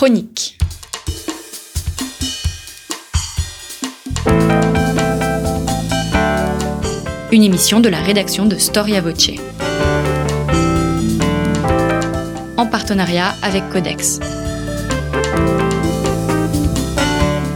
chronique. Une émission de la rédaction de Storia Voce. En partenariat avec Codex.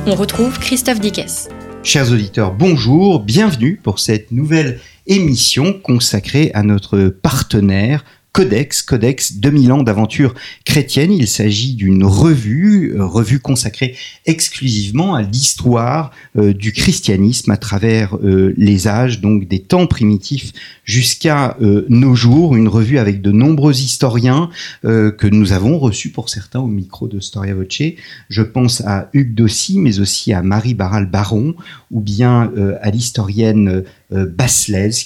On retrouve Christophe Dickès. Chers auditeurs, bonjour, bienvenue pour cette nouvelle émission consacrée à notre partenaire Codex, Codex 2000 ans d'aventure chrétienne. Il s'agit d'une revue, euh, revue consacrée exclusivement à l'histoire euh, du christianisme à travers euh, les âges, donc des temps primitifs jusqu'à nos jours. Une revue avec de nombreux historiens que nous avons reçus pour certains au micro de Storia Voce. Je pense à Hugues Dossy, mais aussi à Marie Barral-Baron ou bien à l'historienne euh,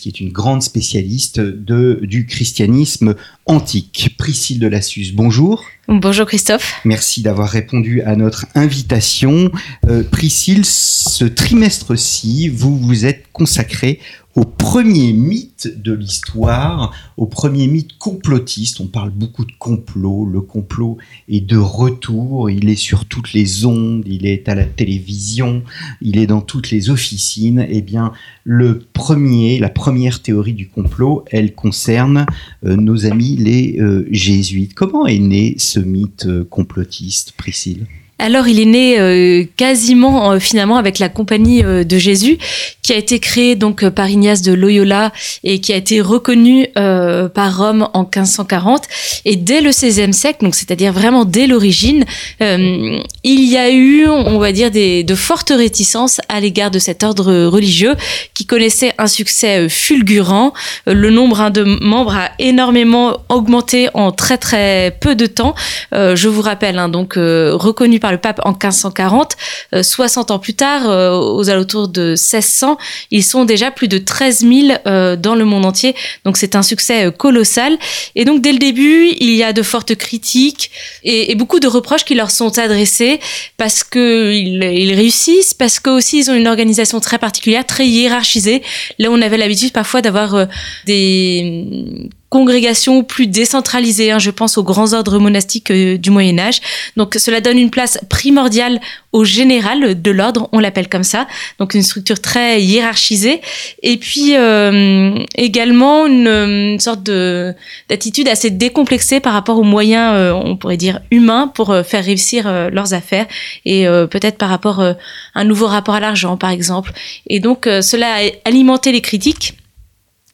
qui est une grande spécialiste de, du christianisme antique. Priscille de Lassus, bonjour. Bonjour Christophe. Merci d'avoir répondu à notre invitation. Euh, Priscille, ce trimestre-ci, vous vous êtes consacré au premier mythe de l'histoire, au premier mythe complotiste. On parle beaucoup de complot. Le complot est de retour. Il est sur toutes les ondes. Il est à la télévision. Il est dans toutes les officines. Eh bien, le premier, la première théorie du complot, elle concerne euh, nos amis les euh, jésuites. Comment est né ce mythe euh, complotiste, Priscille? Alors il est né euh, quasiment euh, finalement avec la compagnie euh, de Jésus qui a été créée donc par Ignace de Loyola et qui a été reconnue par Rome en 1540 et dès le XVIe siècle donc c'est-à-dire vraiment dès l'origine il y a eu on va dire de fortes réticences à l'égard de cet ordre religieux qui connaissait un succès fulgurant. Le nombre hein, de membres a énormément augmenté en très très peu de temps. Je vous rappelle hein, donc reconnu par le pape en 1540. 60 euh, ans plus tard, euh, aux alentours de 1600, ils sont déjà plus de 13 000 euh, dans le monde entier. Donc c'est un succès colossal. Et donc dès le début, il y a de fortes critiques et, beaucoup de reproches qui leur sont adressés parce qu'ils ils réussissent, parce qu'aussi ils ont une organisation très particulière, très hiérarchisée. Là, on avait l'habitude parfois d'avoir des congrégation plus décentralisée, hein, je pense aux grands ordres monastiques euh, du Moyen Âge. Donc cela donne une place primordiale au général de l'ordre, on l'appelle comme ça, donc une structure très hiérarchisée, et puis euh, également une, sorte de d'attitude assez décomplexée par rapport aux moyens, euh, on pourrait dire humains, pour faire réussir leurs affaires, et peut-être par rapport à un nouveau rapport à l'argent, par exemple. Et donc cela a alimenté les critiques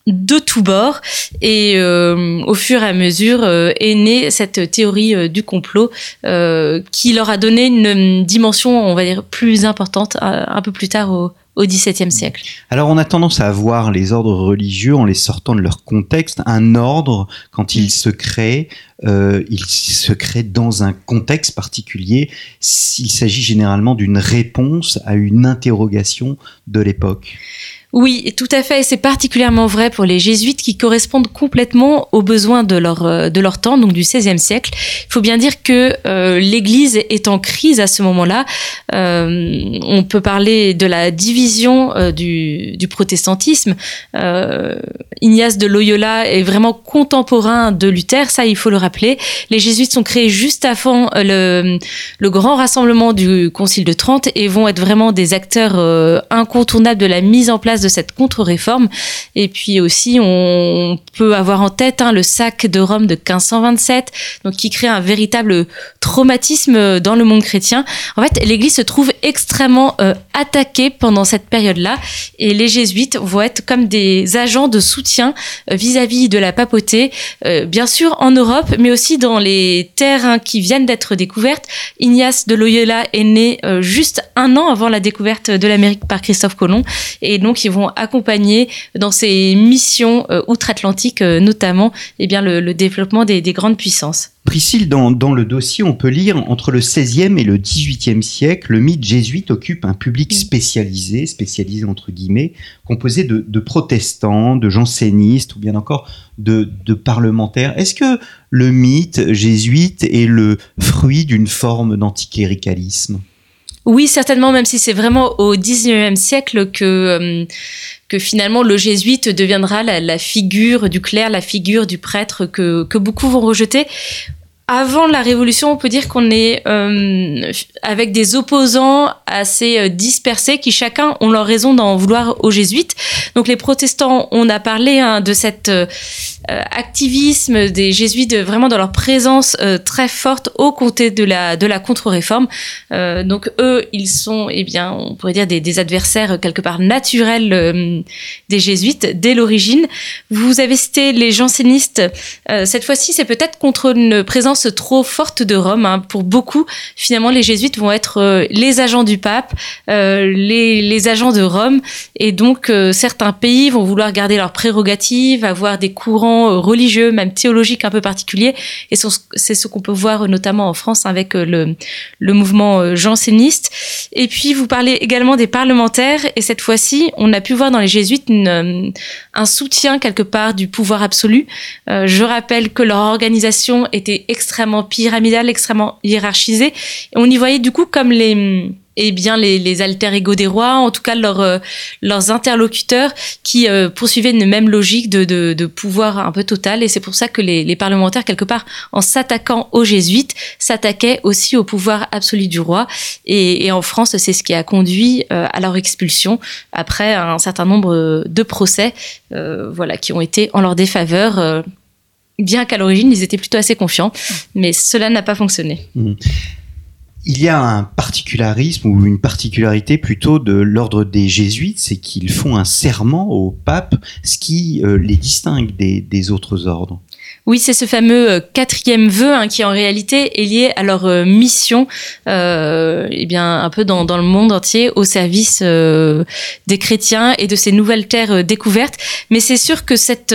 de tous bords et euh, au fur et à mesure euh, est née cette théorie euh, du complot qui leur a donné une dimension on va dire plus importante un peu plus tard au, au XVIIe siècle. Alors on a tendance à voir les ordres religieux en les sortant de leur contexte. Un ordre, quand il se crée, il se crée dans un contexte particulier. Il s'agit généralement d'une réponse à une interrogation de l'époque. Oui, tout à fait. Et c'est particulièrement vrai pour les jésuites qui correspondent complètement aux besoins de leur, euh, de leur temps, donc du XVIe siècle. Il faut bien dire que euh, l'Église est en crise à ce moment-là. Euh, on peut parler de la division du, du, protestantisme. Ignace de Loyola est vraiment contemporain de Luther, ça il faut le rappeler. Les jésuites sont créés juste avant le, le grand rassemblement du Concile de Trente et vont être vraiment des acteurs incontournables de la mise en place de cette contre-réforme. Et puis aussi, on peut avoir en tête hein, le sac de Rome de 1527, donc qui crée un véritable traumatisme dans le monde chrétien. En fait, l'Église se trouve extrêmement euh, attaquée pendant cette période-là, et les jésuites vont être comme des agents de soutien euh, vis-à-vis de la papauté, euh, bien sûr en Europe, mais aussi dans les terres qui viennent d'être découvertes. Ignace de Loyola est né juste un an avant la découverte de l'Amérique par Christophe Colomb, et donc ils vont accompagner dans ces missions euh, outre-Atlantique, euh, notamment eh bien, le, développement des, grandes puissances. Priscille, dans, le dossier, on peut lire entre le XVIe et le XVIIIe siècle, le mythe jésuite occupe un public spécialisé, spécialisé entre guillemets, composé de, protestants, de jansénistes ou bien encore de, de parlementaires. Est-ce que le mythe jésuite est le fruit d'une forme d'anticléricalisme oui, certainement, même si c'est vraiment au XIXe siècle que, euh, que finalement le jésuite deviendra la, figure du clerc, la figure du prêtre que, que beaucoup vont rejeter avant la Révolution, on peut dire qu'on est euh, avec des opposants assez euh, dispersés qui chacun ont leur raison d'en vouloir aux jésuites. Donc les protestants, on a parlé hein, de cet euh, activisme des jésuites vraiment dans leur présence très forte au côté de la de la contre-réforme. donc eux, ils sont, eh bien, on pourrait dire des, des adversaires quelque part naturels des jésuites dès l'origine. Vous avez cité les jansénistes. cette fois-ci, c'est peut-être contre une présence trop forte de Rome. Hein. Pour beaucoup, finalement, les jésuites vont être euh, les agents du pape, euh, les, agents de Rome. Et donc, euh, certains pays vont vouloir garder leurs prérogatives, avoir des courants religieux, même théologiques un peu particuliers. Et c'est ce qu'on peut voir notamment en France avec le, mouvement janséniste. Et puis, vous parlez également des parlementaires. Et cette fois-ci, on a pu voir dans les jésuites un soutien quelque part du pouvoir absolu. je rappelle que leur organisation était extrêmement extrêmement pyramidal, extrêmement hiérarchisé. on y voyait du coup comme les eh bien les, alter ego des rois, en tout cas leurs euh, leurs interlocuteurs qui euh, poursuivaient une même logique de, de, pouvoir un peu total. Et c'est pour ça que les, les, parlementaires, quelque part, en s'attaquant aux jésuites, s'attaquaient aussi au pouvoir absolu du roi. Et, et en France, c'est ce qui a conduit euh, à leur expulsion après un certain nombre de procès, voilà, qui ont été en leur défaveur bien qu'à l'origine, ils étaient plutôt assez confiants, mais cela n'a pas fonctionné. Mmh. Il y a un particularisme ou une particularité plutôt de l'ordre des jésuites, c'est qu'ils font un serment au pape, ce qui euh, les distingue des, autres ordres. Oui, c'est ce fameux euh, quatrième vœu hein, qui en réalité est lié à leur euh, mission, eh bien un peu dans, dans, le monde entier, au service des chrétiens et de ces nouvelles terres découvertes. Mais c'est sûr que cette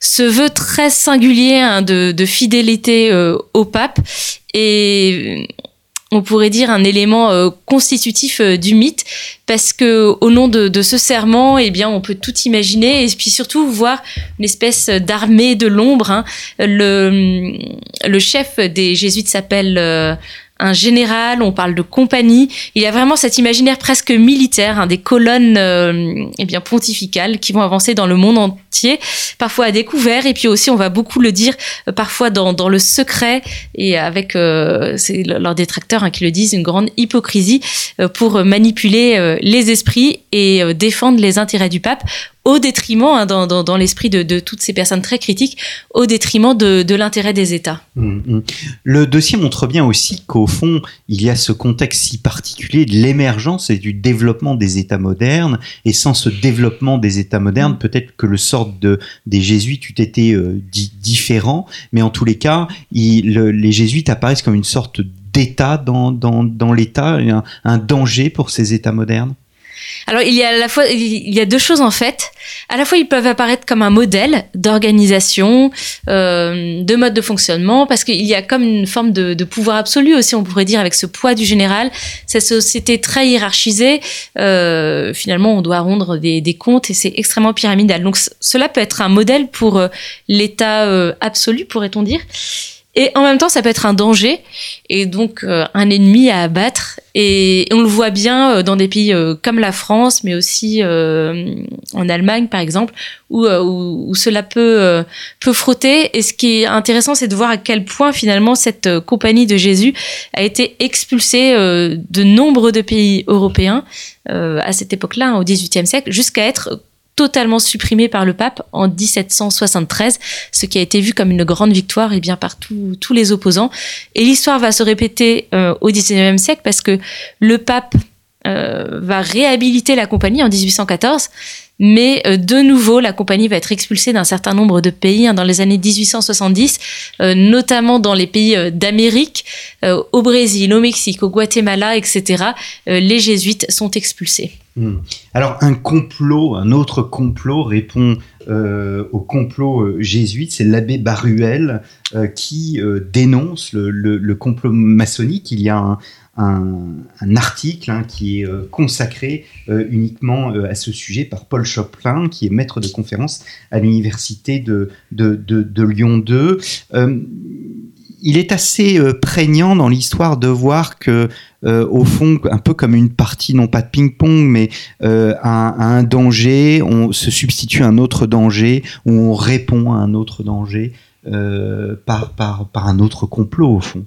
ce vœu très singulier hein, de, de, fidélité euh, au pape et on pourrait dire un élément euh, constitutif euh, du mythe parce que au nom de, de, ce serment eh bien on peut tout imaginer et puis surtout voir une espèce d'armée de l'ombre hein. le, le chef des jésuites s'appelle un général, on parle de compagnie. Il y a vraiment cet imaginaire presque militaire, hein, des colonnes euh, eh bien pontificales qui vont avancer dans le monde entier, parfois à découvert, et puis aussi on va beaucoup le dire euh, parfois dans, dans, le secret et avec euh, c'est leurs détracteurs hein, qui le disent une grande hypocrisie euh, pour manipuler les esprits et défendre les intérêts du pape au détriment, hein, dans, dans, l'esprit de, toutes ces personnes très critiques, au détriment de, de l'intérêt des États. Mmh, mmh. Le dossier montre bien aussi qu'au fond, il y a ce contexte si particulier de l'émergence et du développement des États modernes. Et sans ce développement des États modernes, peut-être que le sort de, des jésuites eût été euh, différent. Mais en tous les cas, les jésuites apparaissent comme une sorte d'État dans, dans, dans l'État, un danger pour ces États modernes. Alors il y a à la fois il y a deux choses en fait. À la fois ils peuvent apparaître comme un modèle d'organisation, euh, de mode de fonctionnement, parce qu'il y a comme une forme de, pouvoir absolu aussi, on pourrait dire, avec ce poids du général. Cette société très hiérarchisée, euh, finalement on doit rendre des, comptes et c'est extrêmement pyramidal. Donc cela peut être un modèle pour euh, l'État absolu, pourrait-on dire. Et en même temps, ça peut être un danger et donc euh, un ennemi à abattre. Et, on le voit bien euh, dans des pays euh, comme la France, mais aussi en Allemagne, par exemple, où, cela peut, peut frotter. Et ce qui est intéressant, c'est de voir à quel point finalement cette compagnie de Jésus a été expulsée de nombre de pays européens à cette époque-là, au XVIIIe siècle, jusqu'à être totalement supprimé par le pape en 1773, ce qui a été vu comme une grande victoire et eh bien par tous les opposants. Et l'histoire va se répéter euh, au 19e siècle parce que le pape euh, va réhabiliter la compagnie en 1814 mais euh, de nouveau, la compagnie va être expulsée d'un certain nombre de pays hein, dans les années 1870, euh, notamment dans les pays d'Amérique, au Brésil, au Mexique, au Guatemala, etc. les jésuites sont expulsés. Hmm. Alors un complot, un autre complot répond au complot jésuite, c'est l'abbé Baruel qui dénonce le, complot maçonnique. Il y a un, article hein, qui est euh, consacré euh, uniquement euh, à ce sujet par Paul Choplin, qui est maître de conférence à l'université de, de, de, Lyon 2. Il est assez prégnant dans l'histoire de voir que, au fond, un peu comme une partie, non pas de ping-pong, mais à, à, un danger, on se substitue à un autre danger, ou on répond à un autre danger. par un autre complot, au fond.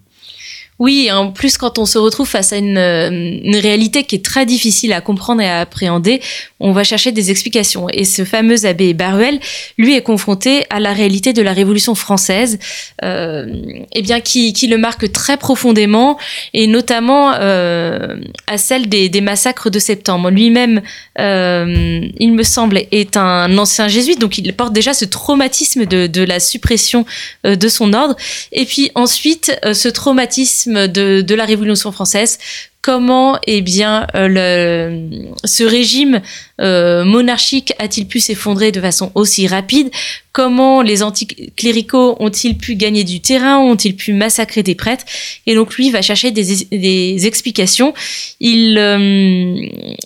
Oui, en plus quand on se retrouve face à une, une, réalité qui est très difficile à comprendre et à appréhender, on va chercher des explications. Et ce fameux abbé Baruel, lui, est confronté à la réalité de la Révolution française, euh, eh bien, qui, le marque très profondément, et notamment euh, à celle des, massacres de septembre. Lui-même, euh, il me semble, est un ancien jésuite, donc il porte déjà ce traumatisme de, la suppression euh, de son ordre. Et puis ensuite, euh, ce traumatisme de, la Révolution française. Comment eh bien euh, ce régime euh, monarchique a-t-il pu s'effondrer de façon aussi rapide? Comment les anticléricaux ont-ils pu gagner du terrain? Ont-ils pu massacrer des prêtres? Et donc lui va chercher des, explications. Il, euh,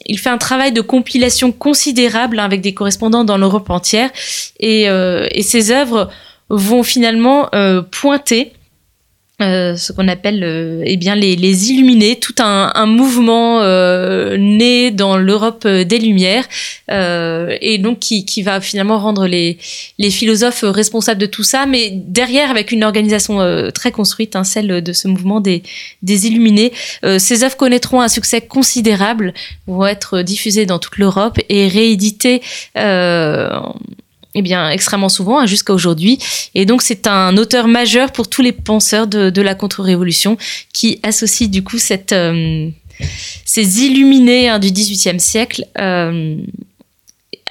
il fait un travail de compilation considérable avec des correspondants dans l'Europe entière. Et, et ses œuvres vont finalement pointer euh, ce qu'on appelle euh, eh bien les, les illuminés, tout un, un mouvement euh, né dans l'Europe des Lumières euh, et donc qui, qui, va finalement rendre les, les philosophes responsables de tout ça, mais derrière avec une organisation euh, très construite, hein, celle de ce mouvement des, des illuminés. ces œuvres connaîtront un succès considérable, vont être diffusées dans toute l'Europe et rééditées eh extrêmement souvent, hein, jusqu'à aujourd'hui. Et donc, c'est un auteur majeur pour tous les penseurs de, la contre-révolution qui associe du coup euh, ces illuminés hein, du XVIIIe siècle euh,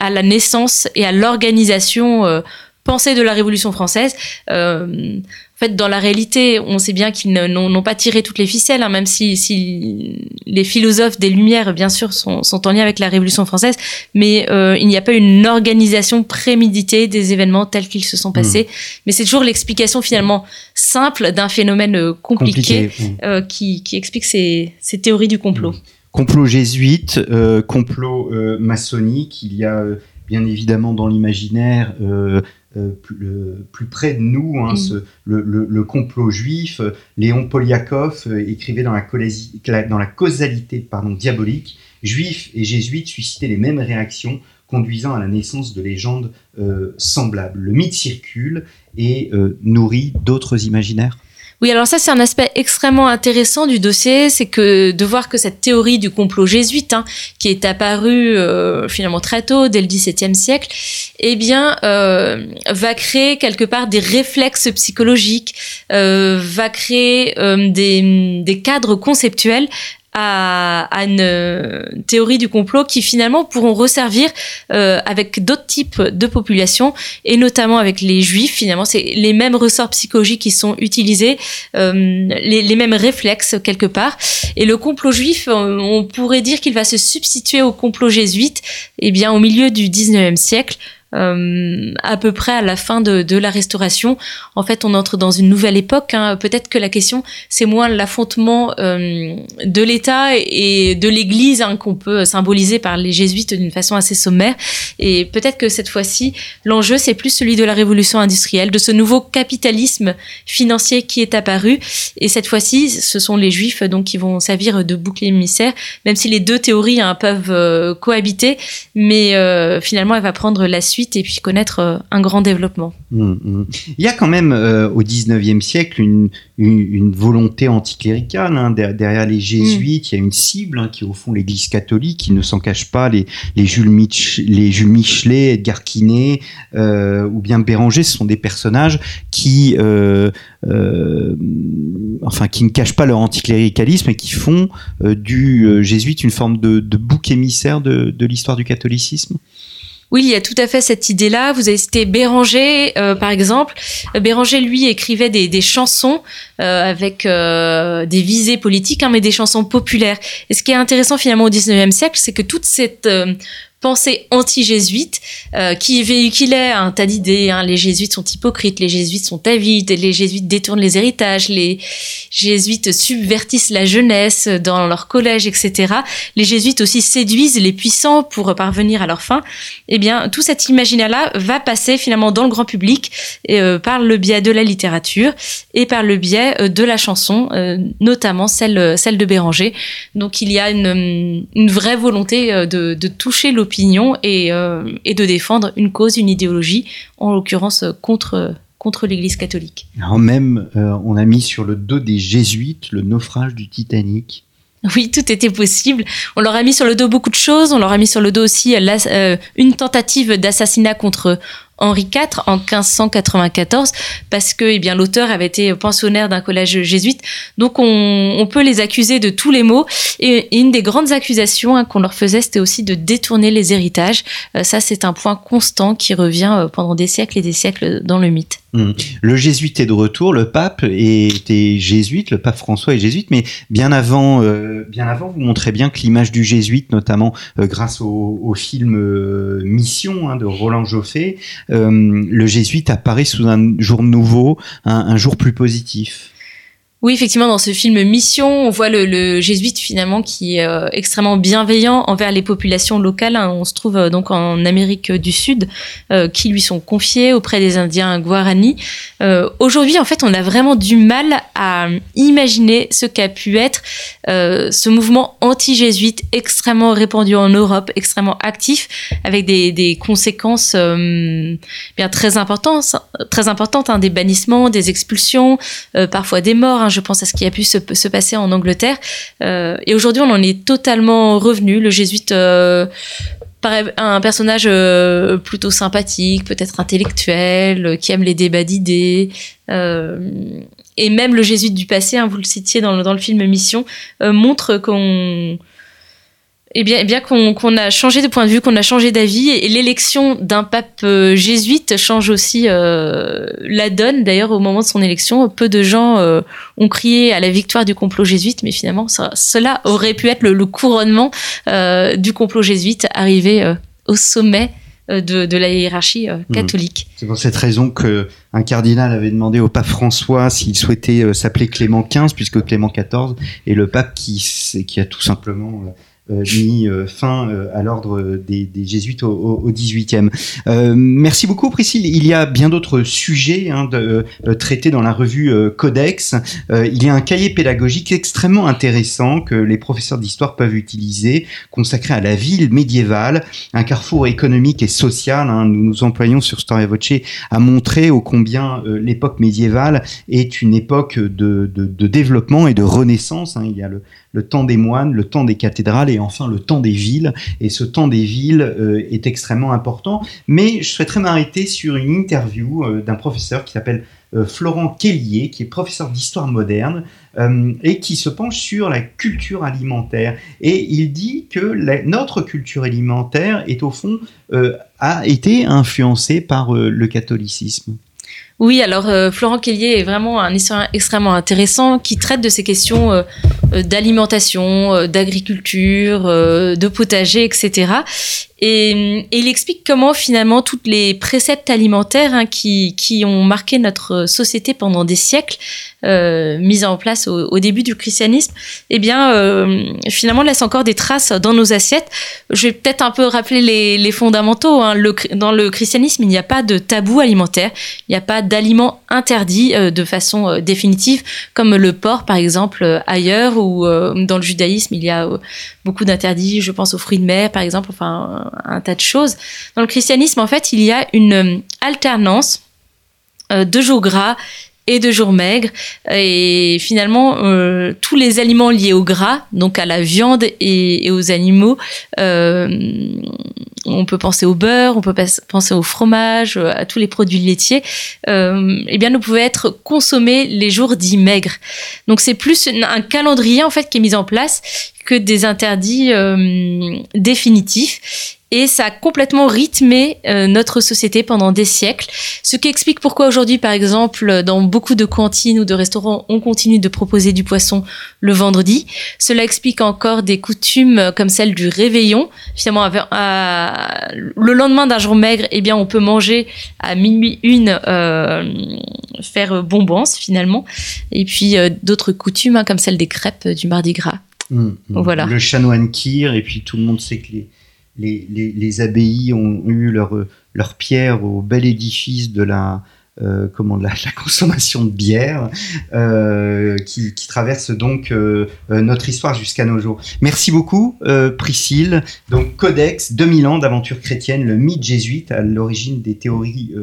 à la naissance et à l'organisation euh, pensée de la Révolution française. Euh, en fait, dans la réalité, on sait bien qu'ils n'ont pas tiré toutes les ficelles, hein, même si, si, les philosophes des Lumières, bien sûr, sont, sont en lien avec la Révolution française, mais euh, il n'y a pas une organisation préméditée des événements tels qu'ils se sont passés. Mmh. Mais c'est toujours l'explication finalement simple d'un phénomène euh, compliqué, compliqué euh, qui, qui, explique ces, ces, théories du complot. Mmh. Complot jésuite, euh, complot maçonnique, il y a bien évidemment dans l'imaginaire euh, plus, le, plus, près de nous, hein, mmh. ce, le, le, le, complot juif. Léon Poliakov euh, écrivait dans la, dans la causalité pardon, diabolique, juifs et jésuites suscitaient les mêmes réactions conduisant à la naissance de légendes euh, semblables. Le mythe circule et euh, nourrit d'autres imaginaires oui, alors ça c'est un aspect extrêmement intéressant du dossier, c'est que de voir que cette théorie du complot jésuite, hein, qui est apparue euh, finalement très tôt, dès le XVIIe siècle, eh bien, euh, va créer quelque part des réflexes psychologiques, euh, va créer des cadres conceptuels à, à, une euh, théorie du complot qui finalement pourront resservir euh, avec d'autres types de populations et notamment avec les juifs. Finalement, c'est les mêmes ressorts psychologiques qui sont utilisés, euh, les, mêmes réflexes quelque part. Et le complot juif, on pourrait dire qu'il va se substituer au complot jésuite, eh bien au milieu du 19e siècle euh, à peu près à la fin de, la Restauration. En fait, on entre dans une nouvelle époque. Hein. Peut-être que la question, c'est moins l'affrontement euh, de l'État et de l'Église hein, qu'on peut symboliser par les jésuites d'une façon assez sommaire. Et peut-être que cette fois-ci, l'enjeu, c'est plus celui de la révolution industrielle, de ce nouveau capitalisme financier qui est apparu. Et cette fois-ci, ce sont les juifs donc qui vont servir de bouclier émissaire, même si les deux théories hein, peuvent euh, cohabiter. Mais finalement, elle va prendre la suite et puis connaître euh, un grand développement. Mmh, mmh. Il y a quand même euh, au 19e siècle une, une, une volonté anticléricale. Hein, derrière les jésuites, mmh. il y a une cible hein, qui est au fond l'Église catholique, qui ne s'en cache pas. Les, les, Jules, Mich les Jules Michelet, Edgar Quinet euh, ou bien Béranger, ce sont des personnages qui, euh, enfin, qui ne cachent pas leur anticléricalisme et qui font du jésuite une forme de, de bouc émissaire de, de l'histoire du catholicisme. Oui, il y a tout à fait cette idée-là. Vous avez cité Béranger, euh, par exemple. Béranger, lui, écrivait des, chansons euh, avec euh, des visées politiques, hein, mais des chansons populaires. Et ce qui est intéressant finalement au 19e siècle, c'est que toute cette euh, pensée anti-jésuite euh, qui véhiculait un tas d'idées. Hein. Les jésuites sont hypocrites, les jésuites sont avides, les jésuites détournent les héritages, les jésuites subvertissent la jeunesse dans leur collège, etc. Les jésuites aussi séduisent les puissants pour parvenir à leur fin. Eh bien, tout cet imaginaire-là va passer finalement dans le grand public euh, par le biais de la littérature et par le biais euh, de la chanson, euh, notamment celle, celle de Béranger. Donc, il y a une, une vraie volonté de, de toucher euh, et, de défendre une cause, une idéologie, en l'occurrence contre, contre l'Église catholique. Alors même, on a mis sur le dos des jésuites le naufrage du Titanic. Oui, tout était possible. On leur a mis sur le dos beaucoup de choses. On leur a mis sur le dos aussi une tentative d'assassinat contre Henri IV en 1594 parce que eh bien l'auteur avait été pensionnaire d'un collège jésuite. Donc on, peut les accuser de tous les maux. Et, une des grandes accusations hein, qu'on leur faisait, c'était aussi de détourner les héritages. Euh, ça, c'est un point constant qui revient euh, pendant des siècles et des siècles dans le mythe. Mmh. Le jésuite est de retour, le pape était jésuite, le pape François est jésuite, mais bien avant, euh, bien avant, vous montrez bien que l'image du jésuite, notamment grâce au, film Mission hein, de Roland Joffé, euh, le jésuite apparaît sous un jour nouveau, un jour plus positif. Oui, effectivement, dans ce film Mission, on voit le, jésuite finalement qui est euh, extrêmement bienveillant envers les populations locales. On se trouve euh, donc en Amérique du Sud, euh, qui lui sont confiés auprès des Indiens Guarani. Aujourd'hui, en fait, on a vraiment du mal à imaginer ce qu'a pu être ce mouvement anti-jésuite extrêmement répandu en Europe, extrêmement actif, avec des, conséquences bien très importantes, très importantes, hein, des bannissements, des expulsions, parfois des morts. Hein, je pense à ce qui a pu se, passer en Angleterre. Euh, et aujourd'hui, on en est totalement revenu. Le jésuite euh, un personnage euh, plutôt sympathique, peut-être intellectuel, qui aime les débats d'idées. et même le jésuite du passé, hein, vous le citiez dans le film Mission, montre qu'on eh bien, eh bien qu'on a changé de point de vue, qu'on a changé d'avis, et, l'élection d'un pape euh, jésuite change aussi euh, la donne. D'ailleurs, au moment de son élection, peu de gens euh, ont crié à la victoire du complot jésuite, mais finalement, cela aurait pu être le, couronnement du complot jésuite arrivé au sommet de, la hiérarchie mmh. catholique. C'est pour cette raison que un cardinal avait demandé au pape François s'il souhaitait s'appeler Clément XV, puisque Clément XIV est le pape qui, qui a tout simplement mis euh, fin euh, à l'ordre des, jésuites au, au, 18e. merci beaucoup Priscille. Il y a bien d'autres sujets hein, de, traités dans la revue Codex. il y a un cahier pédagogique extrêmement intéressant que les professeurs d'histoire peuvent utiliser, consacré à la ville médiévale, un carrefour économique et social. Hein. Nous nous employons sur Storia Voce à montrer au combien l'époque médiévale est une époque de, de, de, développement et de renaissance. Hein. Il y a le, le temps des moines, le temps des cathédrales enfin le temps des villes. Et ce temps des villes euh, est extrêmement important. Mais je souhaiterais m'arrêter sur une interview euh, d'un professeur qui s'appelle euh, Florent Kellier, qui est professeur d'histoire moderne et qui se penche sur la culture alimentaire. Et il dit que notre culture alimentaire est au fond a été influencée par le catholicisme. Oui, alors euh, Florent Kellier est vraiment un historien extrêmement intéressant qui traite de ces questions euh, euh, d'alimentation, d'agriculture, de potager, etc. Et, il explique comment finalement toutes les préceptes alimentaires hein, qui, qui, ont marqué notre société pendant des siècles, euh, mis en place au, début du christianisme, eh bien euh, finalement laissent encore des traces dans nos assiettes. Je vais peut-être un peu rappeler les, les fondamentaux. Hein. Le, dans le christianisme, il n'y a pas de tabou alimentaire, il n'y a pas d'aliments interdits euh, de façon euh, définitive, comme le porc par exemple euh, ailleurs, ou dans le judaïsme, il y a beaucoup d'interdits, je pense aux fruits de mer par exemple, enfin un tas de choses. Dans le christianisme, en fait, il y a une euh, alternance euh, de jours gras et de jours maigres. Et finalement, euh, tous les aliments liés au gras, donc à la viande et, aux animaux, on peut penser au beurre, on peut penser au fromage, à tous les produits laitiers, eh bien, ne pouvaient être consommés les jours dits maigres. Donc c'est plus un calendrier en fait qui est mis en place que des interdits définitifs et ça a complètement rythmé euh, notre société pendant des siècles. Ce qui explique pourquoi aujourd'hui, par exemple, dans beaucoup de cantines ou de restaurants, on continue de proposer du poisson le vendredi. Cela explique encore des coutumes comme celle du réveillon. Finalement, le lendemain d'un jour maigre, eh bien, on peut manger à minuit une, euh, faire bonbons finalement. Et puis euh, d'autres coutumes hein, comme celle des crêpes du Mardi Gras. Mmh, mmh. Voilà. Le chanoine kir, et puis tout le monde sait que les les, abbayes ont eu leur, pierre au bel édifice de la, euh, consommation de bière euh, qui, traverse donc euh, notre histoire jusqu'à nos jours. Merci beaucoup Priscille. Donc Codex, 2000 ans d'aventure chrétienne, le mythe jésuite à l'origine des théories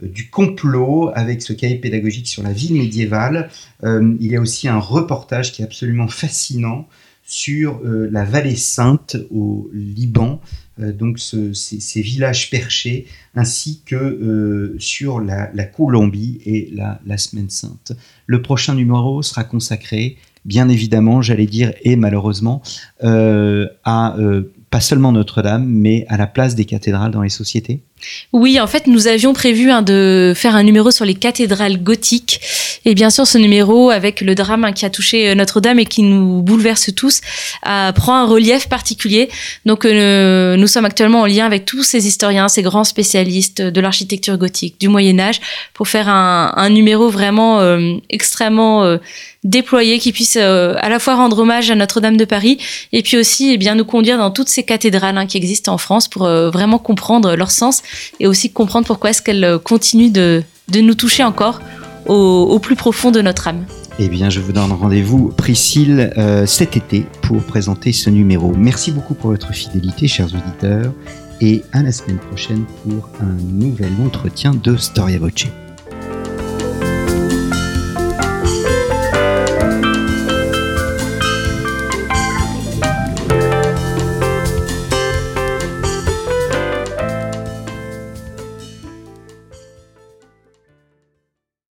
du complot avec ce cahier pédagogique sur la ville médiévale. il y a aussi un reportage qui est absolument fascinant sur la vallée sainte au Liban, donc ces, villages perchés, ainsi que sur la, Colombie et la, la Semaine sainte. Le prochain numéro sera consacré bien évidemment, j'allais dire, et malheureusement, euh, à euh, pas seulement Notre-Dame, mais à la place des cathédrales dans les sociétés Oui, en fait, nous avions prévu hein, de faire un numéro sur les cathédrales gothiques. Et bien sûr, ce numéro, avec le drame qui a touché euh, Notre-Dame et qui nous bouleverse tous, prend un relief particulier. Donc, nous sommes actuellement en lien avec tous ces historiens, ces grands spécialistes de l'architecture gothique, du Moyen Âge, pour faire un, numéro vraiment extrêmement déployés qui puissent euh, à la fois rendre hommage à Notre-Dame de Paris et puis aussi eh bien nous conduire dans toutes ces cathédrales hein, qui existent en France pour euh, vraiment comprendre leur sens et aussi comprendre pourquoi est-ce qu'elles euh, continuent de, nous toucher encore au, plus profond de notre âme. Eh bien, je vous donne rendez-vous, Priscille, cet été pour présenter ce numéro. Merci beaucoup pour votre fidélité, chers auditeurs, et à la semaine prochaine pour un nouvel entretien de Storia Voce.